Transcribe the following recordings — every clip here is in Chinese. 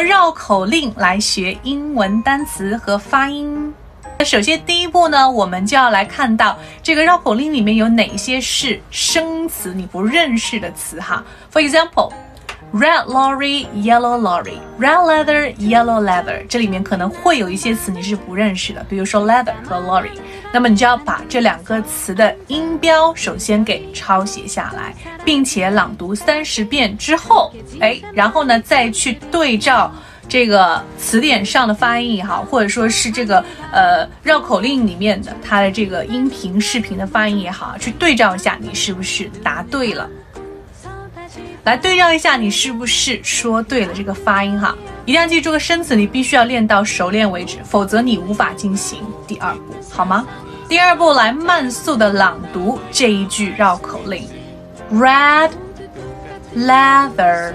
绕口令来学英文单词和发音。那首先，第一步呢，我们就要来看到这个绕口令里面有哪些是生词，你不认识的词哈。For example。Red lorry, yellow lorry, red leather, yellow leather，这里面可能会有一些词你是不认识的，比如说 leather 和 lorry，那么你就要把这两个词的音标首先给抄写下来，并且朗读三十遍之后，哎，然后呢再去对照这个词典上的发音也好，或者说是这个呃绕口令里面的它的这个音频视频的发音也好，去对照一下你是不是答对了。来对照一下，你是不是说对了这个发音哈？一定要记住个生词，你必须要练到熟练为止，否则你无法进行第二步，好吗？第二步来慢速的朗读这一句绕口令：Red leather,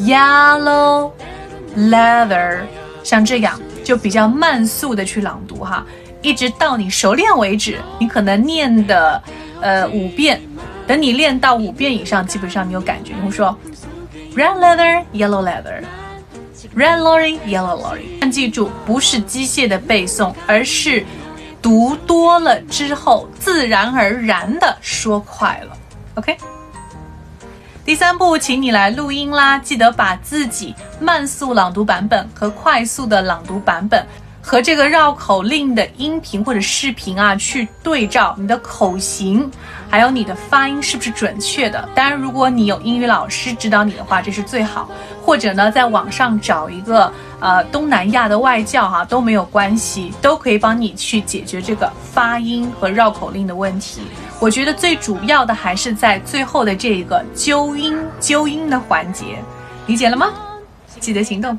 yellow leather，像这样就比较慢速的去朗读哈，一直到你熟练为止。你可能念的呃五遍。等你练到五遍以上，基本上你有感觉，你会说 red leather, yellow leather, red lorry, yellow lorry。但记住，不是机械的背诵，而是读多了之后，自然而然的说快了。OK。第三步，请你来录音啦，记得把自己慢速朗读版本和快速的朗读版本。和这个绕口令的音频或者视频啊，去对照你的口型，还有你的发音是不是准确的？当然，如果你有英语老师指导你的话，这是最好。或者呢，在网上找一个呃东南亚的外教哈，都没有关系，都可以帮你去解决这个发音和绕口令的问题。我觉得最主要的还是在最后的这个纠音纠音的环节，理解了吗？记得行动。